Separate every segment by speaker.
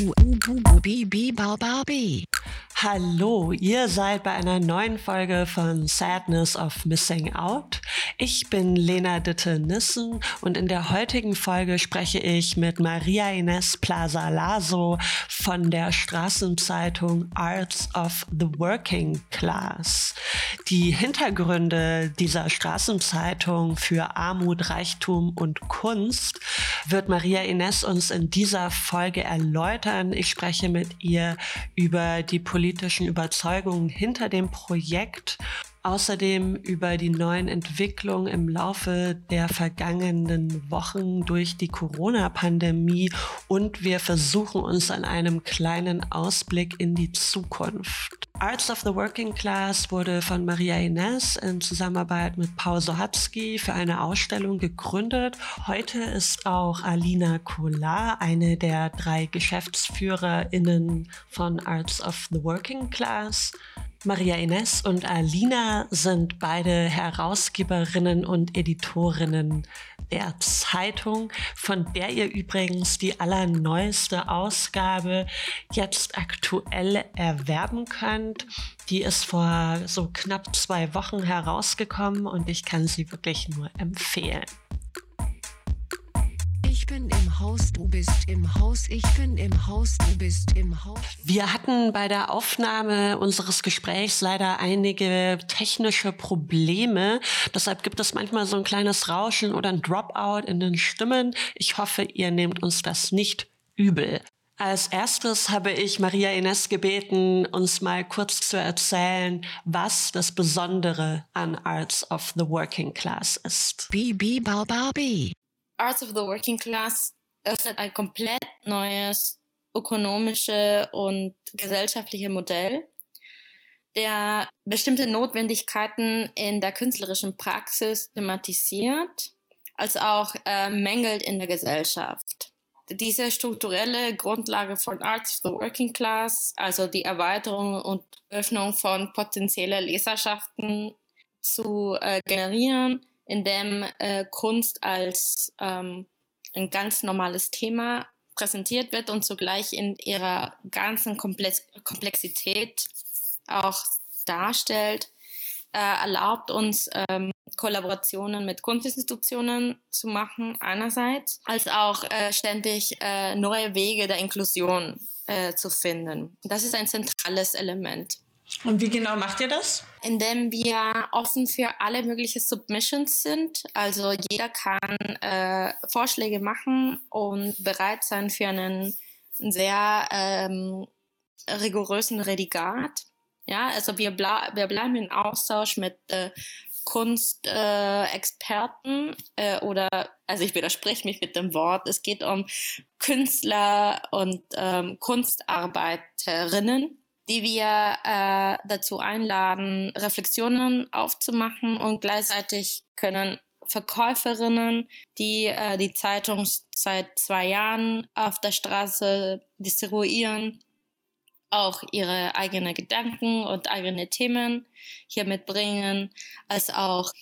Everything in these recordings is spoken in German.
Speaker 1: 呜呜呜呜，哔哔宝宝哔。Hallo, ihr seid bei einer neuen Folge von Sadness of Missing Out. Ich bin Lena Ditte-Nissen und in der heutigen Folge spreche ich mit Maria Ines Plaza Lazo von der Straßenzeitung Arts of the Working Class. Die Hintergründe dieser Straßenzeitung für Armut, Reichtum und Kunst wird Maria Ines uns in dieser Folge erläutern. Ich spreche mit ihr über die politischen Überzeugungen hinter dem Projekt außerdem über die neuen Entwicklungen im Laufe der vergangenen Wochen durch die Corona-Pandemie und wir versuchen uns an einem kleinen Ausblick in die Zukunft. Arts of the Working Class wurde von Maria Ines in Zusammenarbeit mit Paul Sohatzky für eine Ausstellung gegründet. Heute ist auch Alina Kolar, eine der drei GeschäftsführerInnen von Arts of the Working Class. Maria Ines und Alina sind beide Herausgeberinnen und Editorinnen der Zeitung, von der ihr übrigens die allerneueste Ausgabe jetzt aktuell erwerben könnt. Die ist vor so knapp zwei Wochen herausgekommen und ich kann sie wirklich nur empfehlen
Speaker 2: bin im Haus, du bist im Haus, ich bin im Haus, du bist im Haus.
Speaker 1: Wir hatten bei der Aufnahme unseres Gesprächs leider einige technische Probleme. Deshalb gibt es manchmal so ein kleines Rauschen oder ein Dropout in den Stimmen. Ich hoffe, ihr nehmt uns das nicht übel. Als erstes habe ich Maria Ines gebeten, uns mal kurz zu erzählen, was das Besondere an Arts of the Working Class ist.
Speaker 2: Bibi.
Speaker 3: Arts of the Working Class öffnet ein komplett neues ökonomische und gesellschaftliche Modell, der bestimmte Notwendigkeiten in der künstlerischen Praxis thematisiert, als auch äh, mängelt in der Gesellschaft. Diese strukturelle Grundlage von Arts of the Working Class, also die Erweiterung und Öffnung von potenzieller Leserschaften zu äh, generieren, in dem äh, Kunst als ähm, ein ganz normales Thema präsentiert wird und zugleich in ihrer ganzen Komplex Komplexität auch darstellt, äh, erlaubt uns ähm, Kollaborationen mit Kunstinstitutionen zu machen einerseits, als auch äh, ständig äh, neue Wege der Inklusion äh, zu finden. Das ist ein zentrales Element.
Speaker 1: Und wie genau macht ihr das?
Speaker 3: Indem wir offen für alle möglichen Submissions sind. Also jeder kann äh, Vorschläge machen und bereit sein für einen sehr ähm, rigorösen Redigat. Ja, also wir, ble wir bleiben in Austausch mit äh, Kunstexperten äh, äh, oder, also ich widerspreche mich mit dem Wort, es geht um Künstler und ähm, Kunstarbeiterinnen die wir äh, dazu einladen, Reflexionen aufzumachen und gleichzeitig können Verkäuferinnen, die äh, die Zeitung seit zwei Jahren auf der Straße distribuieren, auch ihre eigenen Gedanken und eigene Themen hier mitbringen, als auch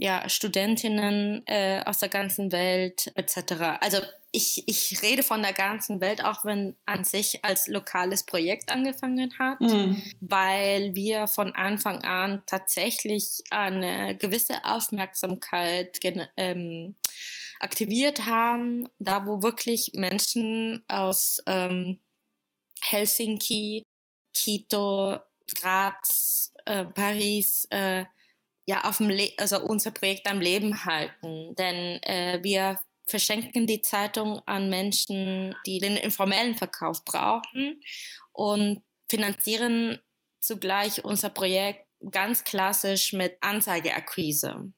Speaker 3: ja, Studentinnen äh, aus der ganzen Welt etc. Also ich, ich rede von der ganzen Welt, auch wenn an sich als lokales Projekt angefangen hat, mhm. weil wir von Anfang an tatsächlich eine gewisse Aufmerksamkeit ähm, aktiviert haben, da wo wirklich Menschen aus ähm, Helsinki, Quito, Graz, äh, Paris, äh, ja, auf dem also unser Projekt am Leben halten. Denn äh, wir verschenken die Zeitung an Menschen, die den informellen Verkauf brauchen und finanzieren zugleich unser Projekt ganz klassisch mit Anzeigeakquise.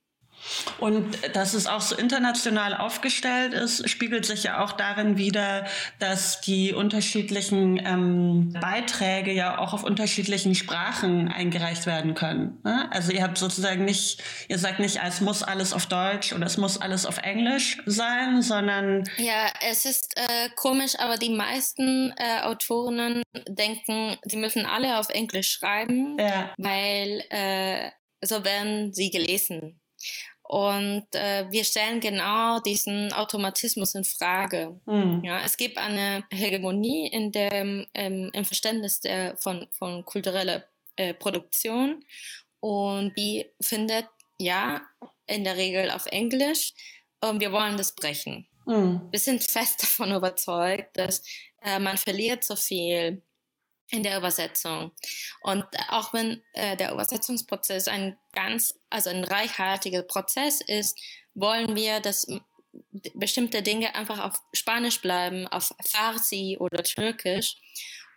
Speaker 1: Und dass es auch so international aufgestellt ist, spiegelt sich ja auch darin wider, dass die unterschiedlichen ähm, Beiträge ja auch auf unterschiedlichen Sprachen eingereicht werden können. Ne? Also ihr habt sozusagen nicht, ihr sagt nicht, es muss alles auf Deutsch oder es muss alles auf Englisch sein, sondern
Speaker 3: ja, es ist äh, komisch, aber die meisten äh, Autorinnen denken, sie müssen alle auf Englisch schreiben, ja. weil äh, so werden sie gelesen. Und äh, wir stellen genau diesen Automatismus in Frage. Mhm. Ja, es gibt eine Hegemonie in dem, ähm, im Verständnis der, von, von kultureller äh, Produktion und die findet ja in der Regel auf Englisch und wir wollen das brechen. Mhm. Wir sind fest davon überzeugt, dass äh, man verliert so viel in der Übersetzung. Und auch wenn äh, der Übersetzungsprozess ein ganz, also ein reichhaltiger Prozess ist, wollen wir, dass bestimmte Dinge einfach auf Spanisch bleiben, auf Farsi oder Türkisch.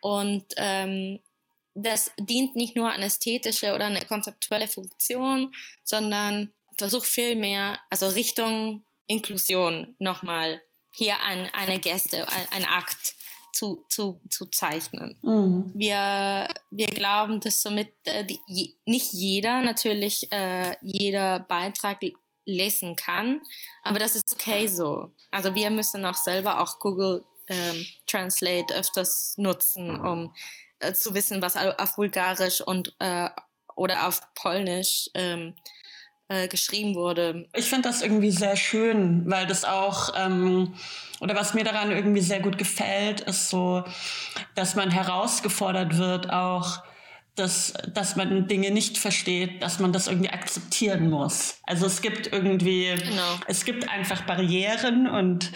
Speaker 3: Und ähm, das dient nicht nur an ästhetische oder eine konzeptuelle Funktion, sondern versucht vielmehr, also Richtung Inklusion nochmal hier ein, eine Geste, ein Akt zu, zu, zu zeichnen. Mhm. Wir, wir glauben, dass somit äh, die, nicht jeder natürlich äh, jeder Beitrag lesen kann, aber das ist okay so. Also wir müssen auch selber auch Google ähm, Translate öfters nutzen, um äh, zu wissen, was auf Bulgarisch und äh, oder auf Polnisch ähm, äh, geschrieben wurde.
Speaker 4: Ich finde das irgendwie sehr schön, weil das auch, ähm, oder was mir daran irgendwie sehr gut gefällt, ist so, dass man herausgefordert wird, auch dass, dass man Dinge nicht versteht, dass man das irgendwie akzeptieren muss. Also es gibt irgendwie, genau. es gibt einfach Barrieren und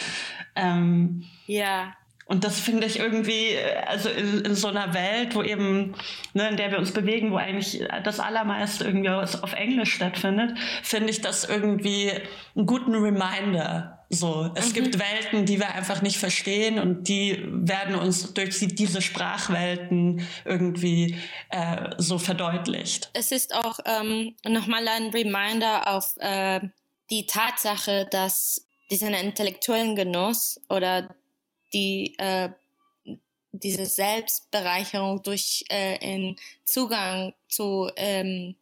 Speaker 4: ähm,
Speaker 3: ja.
Speaker 4: Und das finde ich irgendwie, äh, also in, in, so einer Welt, wo eben, ne, in der wir uns bewegen, wo eigentlich das Allermeiste irgendwie auf Englisch stattfindet, finde ich das irgendwie einen guten Reminder. So, es mhm. gibt Welten, die wir einfach nicht verstehen und die werden uns durch diese Sprachwelten irgendwie äh, so verdeutlicht.
Speaker 3: Es ist auch ähm, nochmal ein Reminder auf äh, die Tatsache, dass diesen intellektuellen Genuss oder die äh, diese Selbstbereicherung durch äh, in Zugang zu ähm,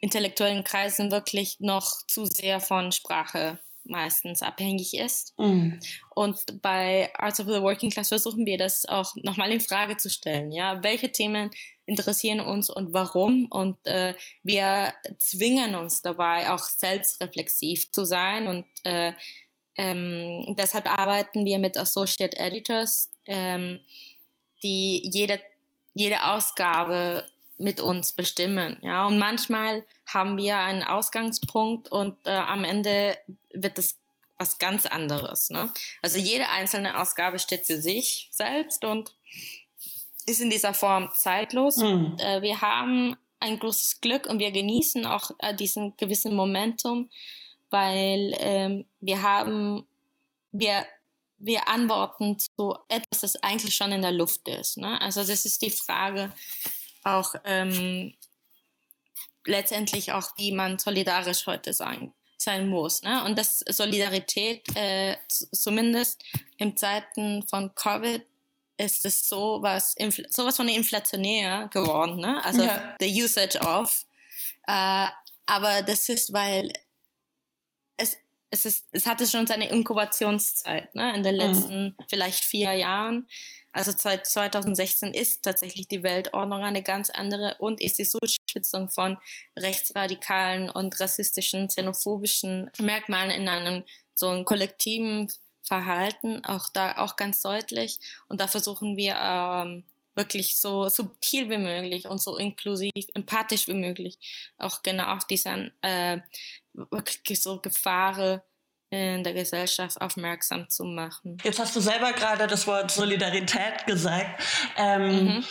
Speaker 3: intellektuellen Kreisen wirklich noch zu sehr von Sprache meistens abhängig ist. Mm. Und bei Arts of the Working Class versuchen wir das auch nochmal in Frage zu stellen. Ja, welche Themen interessieren uns und warum? Und äh, wir zwingen uns dabei auch selbstreflexiv zu sein und äh, ähm, deshalb arbeiten wir mit Associate Editors, ähm, die jede, jede Ausgabe mit uns bestimmen. Ja? Und manchmal haben wir einen Ausgangspunkt und äh, am Ende wird es was ganz anderes. Ne? Also jede einzelne Ausgabe steht für sich selbst und ist in dieser Form zeitlos. Mhm. Äh, wir haben ein großes Glück und wir genießen auch äh, diesen gewissen Momentum, weil ähm, wir haben, wir, wir antworten zu etwas, das eigentlich schon in der Luft ist. Ne? Also das ist die Frage auch ähm, letztendlich auch, wie man solidarisch heute sein, sein muss. Ne? Und das Solidarität, äh, zumindest in Zeiten von Covid, ist es so was, sowas von inflationär geworden, ne? Also ja. the usage of. Äh, aber das ist, weil es, ist, es hatte schon seine Inkubationszeit ne, in den mhm. letzten mhm. vielleicht vier Jahren. Also seit 2016 ist tatsächlich die Weltordnung eine ganz andere und ist die Zuspitzung von rechtsradikalen und rassistischen, xenophobischen Merkmalen in einem so einem kollektiven Verhalten auch da auch ganz deutlich. Und da versuchen wir ähm, wirklich so subtil wie möglich und so inklusiv, empathisch wie möglich auch genau auf diesen äh, wirklich so Gefahren in der Gesellschaft aufmerksam zu machen.
Speaker 4: Jetzt hast du selber gerade das Wort Solidarität gesagt. Ähm, mhm.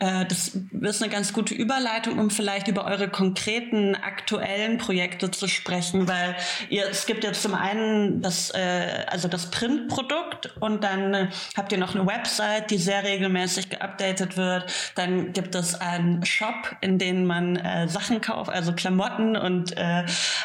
Speaker 4: äh, das ist eine ganz gute Überleitung, um vielleicht über eure konkreten aktuellen Projekte zu sprechen, weil ihr, es gibt ja zum einen das, äh, also das Printprodukt und dann äh, habt ihr noch eine Website, die sehr regelmäßig geupdatet wird. Dann gibt es einen Shop, in dem man äh, Sachen kauft, also Klamotten und äh,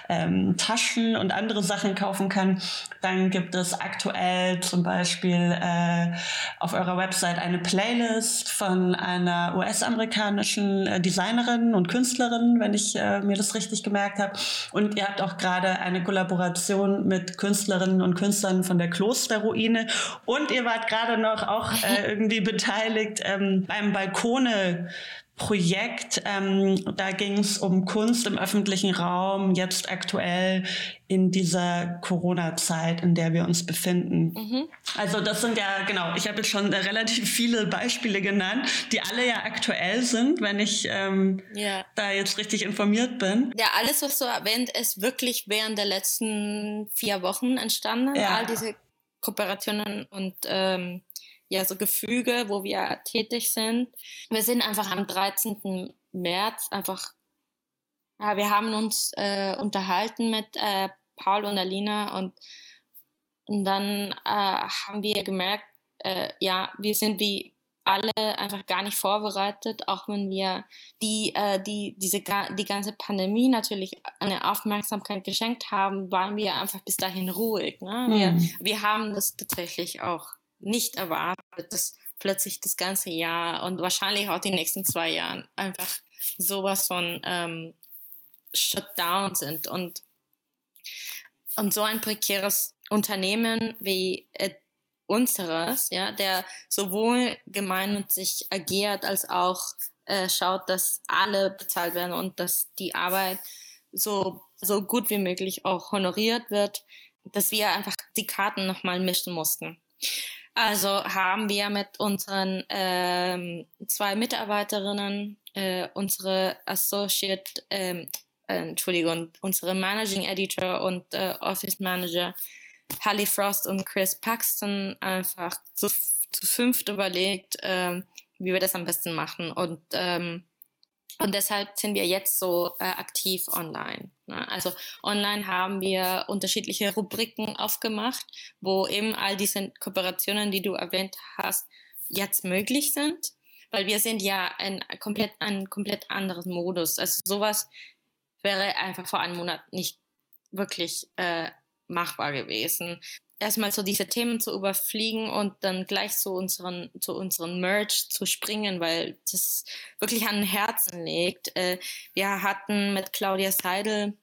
Speaker 4: ähm, Taschen und andere Sachen kaufen kann können. Dann gibt es aktuell zum Beispiel äh, auf eurer Website eine Playlist von einer US-amerikanischen äh, Designerin und Künstlerin, wenn ich äh, mir das richtig gemerkt habe. Und ihr habt auch gerade eine Kollaboration mit Künstlerinnen und Künstlern von der Klosterruine. Und ihr wart gerade noch auch äh, irgendwie beteiligt ähm, beim Balkone Projekt. Ähm, da ging es um Kunst im öffentlichen Raum, jetzt aktuell in dieser Corona-Zeit, in der wir uns befinden. Mhm. Also das sind ja, genau, ich habe jetzt schon relativ viele Beispiele genannt, die alle ja aktuell sind, wenn ich ähm, ja. da jetzt richtig informiert bin.
Speaker 3: Ja, alles, was du erwähnt, ist wirklich während der letzten vier Wochen entstanden. Ja. All diese Kooperationen und ähm, ja, so Gefüge, wo wir tätig sind. Wir sind einfach am 13. März einfach, ja, wir haben uns äh, unterhalten mit äh, Paul und Alina und, und dann äh, haben wir gemerkt, äh, ja, wir sind wie alle einfach gar nicht vorbereitet, auch wenn wir die, äh, die, diese, die ganze Pandemie natürlich eine Aufmerksamkeit geschenkt haben, waren wir einfach bis dahin ruhig. Ne? Wir, mhm. wir haben das tatsächlich auch nicht erwartet, dass plötzlich das ganze Jahr und wahrscheinlich auch die nächsten zwei Jahre einfach sowas von ähm, Shutdown sind und und so ein prekäres Unternehmen wie äh, unseres, ja, der sowohl gemeinnützig agiert als auch äh, schaut, dass alle bezahlt werden und dass die Arbeit so so gut wie möglich auch honoriert wird, dass wir einfach die Karten nochmal mischen mussten. Also haben wir mit unseren ähm, zwei Mitarbeiterinnen, äh, unsere Associate, ähm, äh, Entschuldigung, unsere Managing Editor und äh, Office Manager Hallie Frost und Chris Paxton einfach zu, zu fünft überlegt, ähm, wie wir das am besten machen. Und ähm, und deshalb sind wir jetzt so äh, aktiv online. Ne? Also online haben wir unterschiedliche Rubriken aufgemacht, wo eben all diese Kooperationen, die du erwähnt hast, jetzt möglich sind. Weil wir sind ja ein komplett, ein komplett anderes Modus. Also sowas wäre einfach vor einem Monat nicht wirklich äh, machbar gewesen erstmal so diese Themen zu überfliegen und dann gleich zu unseren, zu unseren Merch zu springen, weil das wirklich an den Herzen liegt. Äh, wir hatten mit Claudia Seidel,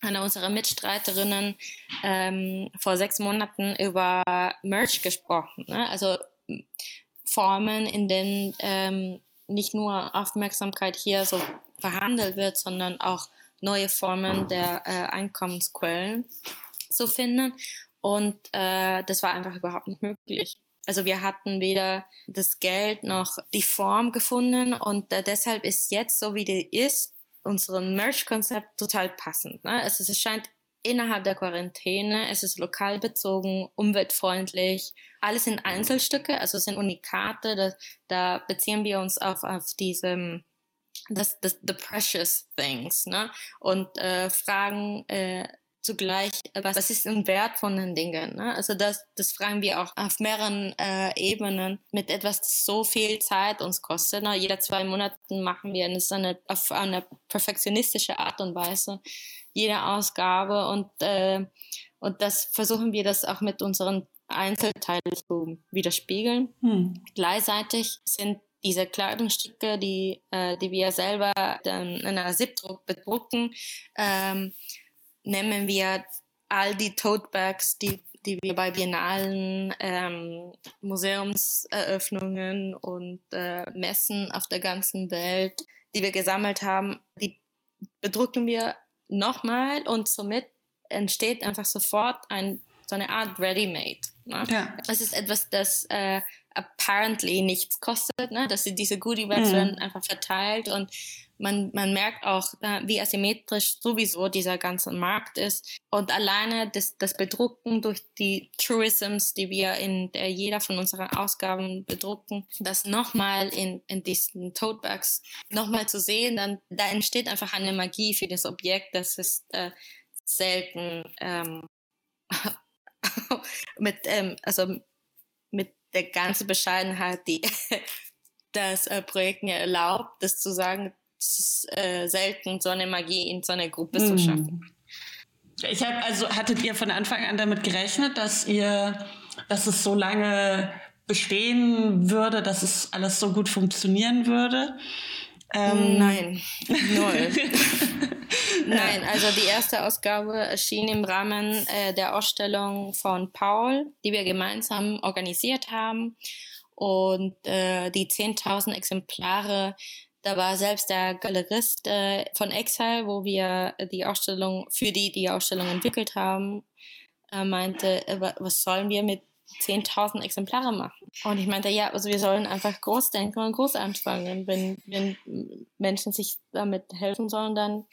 Speaker 3: einer unserer Mitstreiterinnen, ähm, vor sechs Monaten über Merch gesprochen. Ne? Also Formen, in denen ähm, nicht nur Aufmerksamkeit hier so verhandelt wird, sondern auch neue Formen der äh, Einkommensquellen zu finden. Und äh, das war einfach überhaupt nicht möglich. Also wir hatten weder das Geld noch die Form gefunden und äh, deshalb ist jetzt so wie die ist unser Merch-Konzept total passend. Ne? Also es scheint innerhalb der Quarantäne, es ist lokal bezogen, umweltfreundlich, alles sind Einzelstücke, also es sind Unikate, da, da beziehen wir uns auf, auf diesem das, das the precious things, ne? Und äh, fragen äh, zugleich, äh, was, was ist ein Wert von den Dingen? Ne? Also das, das fragen wir auch auf mehreren äh, Ebenen mit etwas, das so viel Zeit uns kostet. Ne? Jede zwei Monate machen wir das eine, auf eine perfektionistische Art und Weise jede Ausgabe und, äh, und das versuchen wir das auch mit unseren Einzelteilen zu widerspiegeln. Hm. Gleichzeitig sind diese Kleidungsstücke, die, äh, die wir selber dann in einer Siebdruck bedrucken, ähm, nehmen wir all die Tote Bags, die, die wir bei Biennalen, ähm, Museumseröffnungen und äh, Messen auf der ganzen Welt, die wir gesammelt haben, die bedrucken wir nochmal und somit entsteht einfach sofort ein, so eine Art Ready-Made. Ne? Ja. Es ist etwas, das äh, apparently nichts kostet, ne? dass sie diese Goodie Bags mhm. werden einfach verteilt und man, man merkt auch, äh, wie asymmetrisch sowieso dieser ganze Markt ist. Und alleine das, das Bedrucken durch die Tourisms, die wir in der, jeder von unseren Ausgaben bedrucken, das nochmal in, in diesen Totebags nochmal zu sehen, dann da entsteht einfach eine Magie für das Objekt. Das ist äh, selten ähm, mit, ähm, also der ganzen Bescheidenheit, die das äh, Projekt mir erlaubt, das zu sagen, es ist äh, selten, so eine Magie in so einer Gruppe mhm. zu schaffen.
Speaker 4: Ich habe also hattet ihr von Anfang an damit gerechnet, dass ihr, dass es so lange bestehen würde, dass es alles so gut funktionieren würde?
Speaker 3: Ähm, Nein, null. Nein, also die erste Ausgabe erschien im Rahmen äh, der Ausstellung von Paul, die wir gemeinsam organisiert haben. Und äh, die 10.000 Exemplare da war selbst der Galerist äh, von Exile, wo wir die Ausstellung, für die die Ausstellung entwickelt haben, äh, meinte, äh, was sollen wir mit 10.000 Exemplare machen? Und ich meinte, ja, also wir sollen einfach groß denken und groß anfangen. Wenn, wenn Menschen sich damit helfen sollen, dann,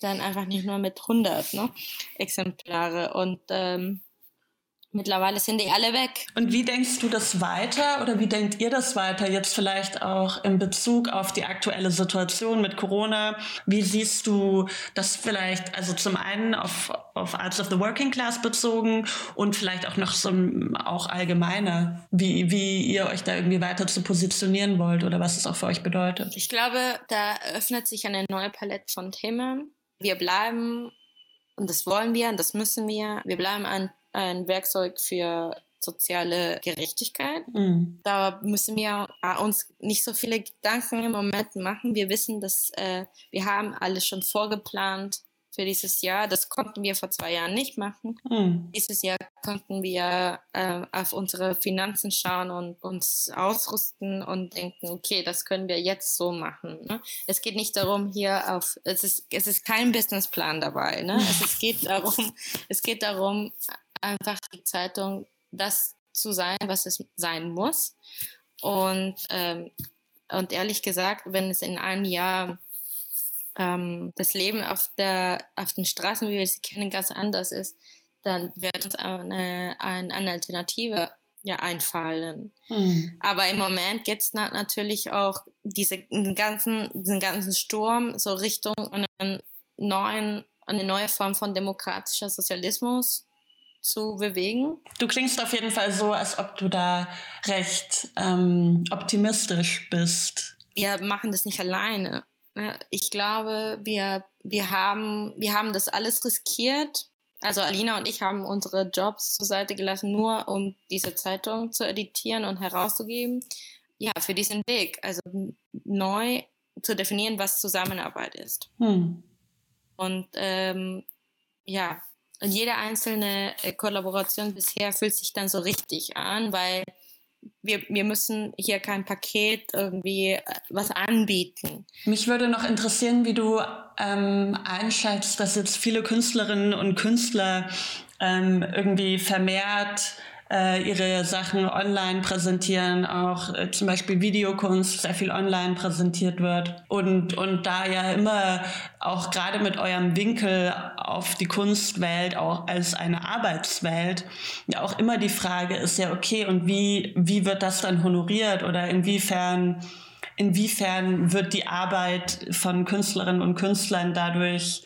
Speaker 3: dann einfach nicht nur mit 100 ne, Exemplare. Und ähm, Mittlerweile sind die alle weg.
Speaker 4: Und wie denkst du das weiter oder wie denkt ihr das weiter jetzt vielleicht auch in Bezug auf die aktuelle Situation mit Corona? Wie siehst du das vielleicht, also zum einen auf, auf Arts of the Working Class bezogen und vielleicht auch noch so auch allgemeiner, wie, wie ihr euch da irgendwie weiter zu positionieren wollt oder was es auch für euch bedeutet?
Speaker 3: Ich glaube, da öffnet sich eine neue Palette von Themen. Wir bleiben und das wollen wir und das müssen wir. Wir bleiben ein ein Werkzeug für soziale Gerechtigkeit. Mhm. Da müssen wir uns nicht so viele Gedanken im Moment machen. Wir wissen, dass äh, wir haben alles schon vorgeplant für dieses Jahr. Das konnten wir vor zwei Jahren nicht machen. Mhm. Dieses Jahr konnten wir äh, auf unsere Finanzen schauen und uns ausrüsten und denken, okay, das können wir jetzt so machen. Ne? Es geht nicht darum, hier auf, es ist, es ist kein Businessplan dabei. Ne? Es, es, geht darum, es geht darum, einfach die Zeitung das zu sein, was es sein muss. Und, ähm, und ehrlich gesagt, wenn es in einem Jahr ähm, das Leben auf, der, auf den Straßen, wie wir sie kennen, ganz anders ist, dann wird uns eine, eine, eine Alternative ja einfallen. Hm. Aber im Moment geht es na natürlich auch diese, ganzen, diesen ganzen Sturm so Richtung einen neuen, eine neue Form von demokratischer Sozialismus zu bewegen.
Speaker 4: Du klingst auf jeden Fall so, als ob du da recht ähm, optimistisch bist.
Speaker 3: Wir machen das nicht alleine. Ich glaube, wir, wir, haben, wir haben das alles riskiert. Also Alina und ich haben unsere Jobs zur Seite gelassen, nur um diese Zeitung zu editieren und herauszugeben. Ja, für diesen Weg. Also neu zu definieren, was Zusammenarbeit ist. Hm. Und ähm, ja, und jede einzelne äh, Kollaboration bisher fühlt sich dann so richtig an, weil wir, wir müssen hier kein Paket irgendwie äh, was anbieten.
Speaker 4: Mich würde noch interessieren, wie du ähm, einschätzt, dass jetzt viele Künstlerinnen und Künstler ähm, irgendwie vermehrt äh, ihre Sachen online präsentieren, auch äh, zum Beispiel Videokunst sehr viel online präsentiert wird. Und, und da ja immer auch gerade mit eurem Winkel auf die Kunstwelt, auch als eine Arbeitswelt, ja auch immer die Frage ist ja, okay, und wie, wie wird das dann honoriert oder inwiefern inwiefern wird die Arbeit von Künstlerinnen und Künstlern dadurch,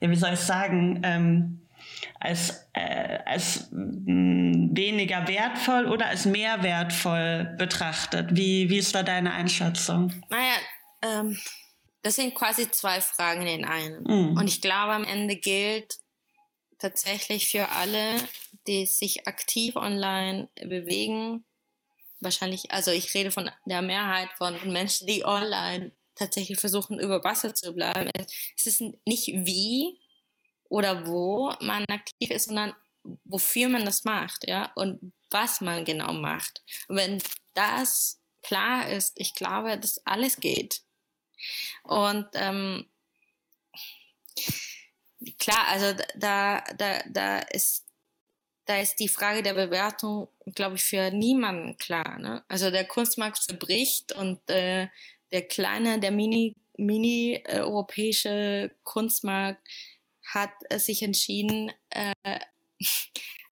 Speaker 4: ja, wie soll ich sagen, ähm, als, äh, als mh, mm, weniger wertvoll oder als mehr wertvoll betrachtet? Wie, wie ist da deine Einschätzung?
Speaker 3: Naja, ähm, das sind quasi zwei Fragen in einem. Mm. Und ich glaube, am Ende gilt tatsächlich für alle, die sich aktiv online bewegen, wahrscheinlich, also ich rede von der Mehrheit von Menschen, die online tatsächlich versuchen, über Wasser zu bleiben. Es ist nicht wie, oder wo man aktiv ist, sondern wofür man das macht, ja, und was man genau macht. Und wenn das klar ist, ich glaube, dass alles geht. Und ähm, klar, also da, da, da ist da ist die Frage der Bewertung, glaube ich, für niemanden klar. Ne? Also der Kunstmarkt zerbricht und äh, der kleine, der mini, mini äh, europäische Kunstmarkt hat sich entschieden, äh,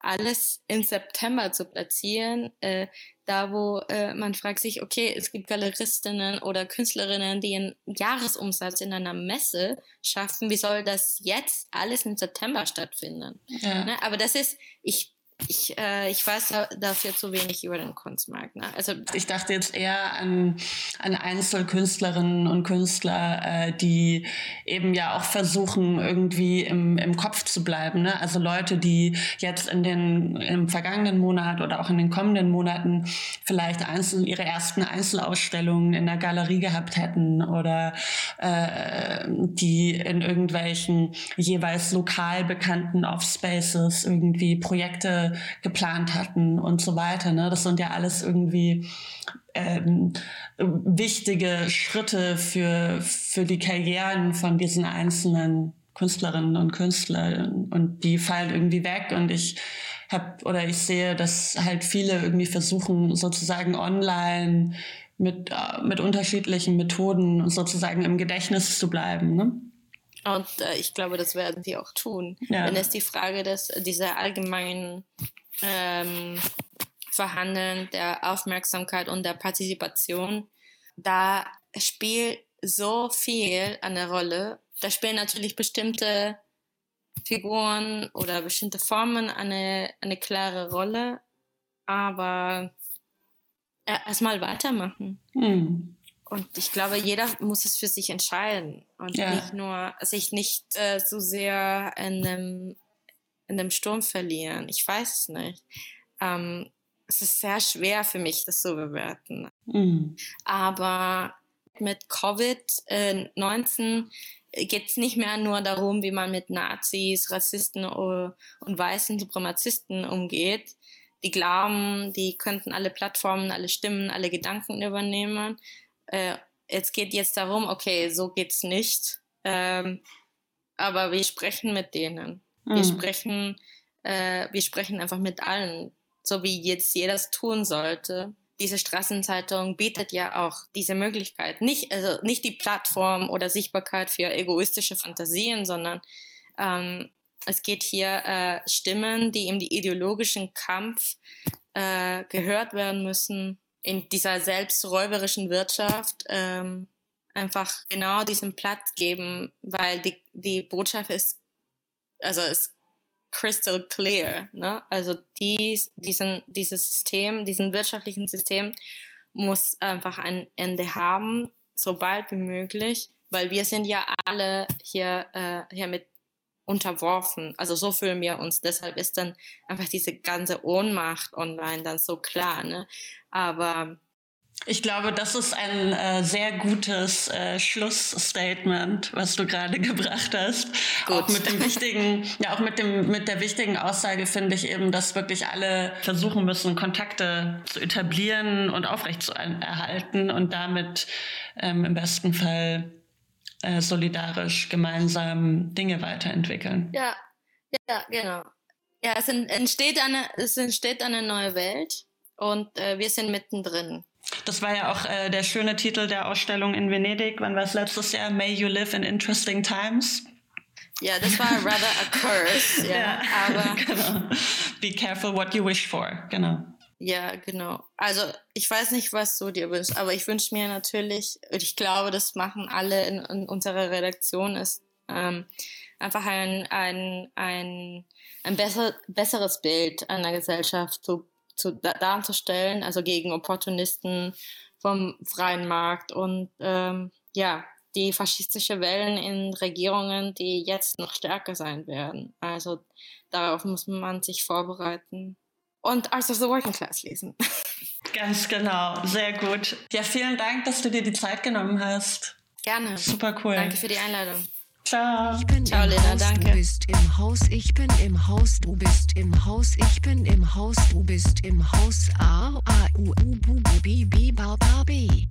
Speaker 3: alles im September zu platzieren, äh, da wo äh, man fragt sich, okay, es gibt Galeristinnen oder Künstlerinnen, die einen Jahresumsatz in einer Messe schaffen, wie soll das jetzt alles im September stattfinden? Ja. Ne? Aber das ist, ich ich, äh, ich weiß da, dafür zu wenig über den Kunstmarkt. Ne?
Speaker 4: Also ich dachte jetzt eher an, an Einzelkünstlerinnen und Künstler, äh, die eben ja auch versuchen, irgendwie im, im Kopf zu bleiben. Ne? Also Leute, die jetzt in den im vergangenen Monat oder auch in den kommenden Monaten vielleicht einzel, ihre ersten Einzelausstellungen in der Galerie gehabt hätten oder äh, die in irgendwelchen jeweils lokal bekannten Offspaces irgendwie Projekte Geplant hatten und so weiter. Ne? Das sind ja alles irgendwie ähm, wichtige Schritte für, für die Karrieren von diesen einzelnen Künstlerinnen und Künstlern und die fallen irgendwie weg und ich habe oder ich sehe, dass halt viele irgendwie versuchen sozusagen online mit, äh, mit unterschiedlichen Methoden sozusagen im Gedächtnis zu bleiben. Ne?
Speaker 3: Und äh, ich glaube, das werden die auch tun. Ja. Wenn es die Frage des, dieser allgemeinen ähm, Verhandeln der Aufmerksamkeit und der Partizipation, da spielt so viel eine Rolle. Da spielen natürlich bestimmte Figuren oder bestimmte Formen eine, eine klare Rolle, aber erstmal weitermachen. Hm. Und ich glaube, jeder muss es für sich entscheiden und ja. nicht nur sich nicht äh, so sehr in dem, in dem Sturm verlieren. Ich weiß es nicht. Ähm, es ist sehr schwer für mich, das zu bewerten. Mhm. Aber mit Covid-19 geht es nicht mehr nur darum, wie man mit Nazis, Rassisten und weißen Supremazisten umgeht. Die glauben, die könnten alle Plattformen, alle Stimmen, alle Gedanken übernehmen. Äh, es geht jetzt darum, okay, so geht's nicht. Ähm, aber wir sprechen mit denen. Wir mhm. sprechen, äh, wir sprechen einfach mit allen so wie jetzt jeder es tun sollte. Diese Straßenzeitung bietet ja auch diese Möglichkeit. Nicht, also nicht die Plattform oder Sichtbarkeit für egoistische Fantasien, sondern ähm, es geht hier äh, Stimmen, die im ideologischen Kampf äh, gehört werden müssen, in dieser selbsträuberischen Wirtschaft ähm, einfach genau diesen Platz geben, weil die, die Botschaft ist, also es crystal clear. Ne? Also dies, diesen, dieses System, diesen wirtschaftlichen System muss einfach ein Ende haben, so bald wie möglich, weil wir sind ja alle hier, äh, hier mit unterworfen. Also so fühlen wir uns. Deshalb ist dann einfach diese ganze Ohnmacht online dann so klar. Ne? Aber
Speaker 4: ich glaube, das ist ein äh, sehr gutes äh, Schlussstatement, was du gerade gebracht hast. Gut. Auch mit dem wichtigen, ja auch mit dem mit der wichtigen Aussage finde ich eben, dass wirklich alle versuchen müssen, Kontakte zu etablieren und aufrecht zu erhalten und damit ähm, im besten Fall äh, solidarisch gemeinsam Dinge weiterentwickeln.
Speaker 3: Ja, ja, genau. Ja, es entsteht eine, es entsteht eine neue Welt und äh, wir sind mittendrin.
Speaker 4: Das war ja auch äh, der schöne Titel der Ausstellung in Venedig. Wann war es letztes Jahr? May you live in interesting times.
Speaker 3: Ja, das war rather a curse. ja, ja, aber
Speaker 4: genau. Be careful what you wish for. Genau.
Speaker 3: Ja, genau. Also ich weiß nicht, was du dir wünschst, aber ich wünsche mir natürlich, und ich glaube, das machen alle in, in unserer Redaktion, ist ähm, einfach ein, ein, ein, ein besser, besseres Bild einer Gesellschaft zu zu, darzustellen, also gegen Opportunisten vom freien Markt und ähm, ja, die faschistische Wellen in Regierungen, die jetzt noch stärker sein werden. Also darauf muss man sich vorbereiten und Arts of the Working Class lesen.
Speaker 4: Ganz genau, sehr gut. Ja, vielen Dank, dass du dir die Zeit genommen hast.
Speaker 3: Gerne.
Speaker 4: Super cool.
Speaker 3: Danke für die Einladung.
Speaker 4: Ciao.
Speaker 2: Ich bin Ciao, im Lena, Haus, danke. Du bist im Haus, ich bin im Haus, du bist im Haus, ich bin im Haus, du bist im Haus. A, A, U, U, B, B, B, B, B.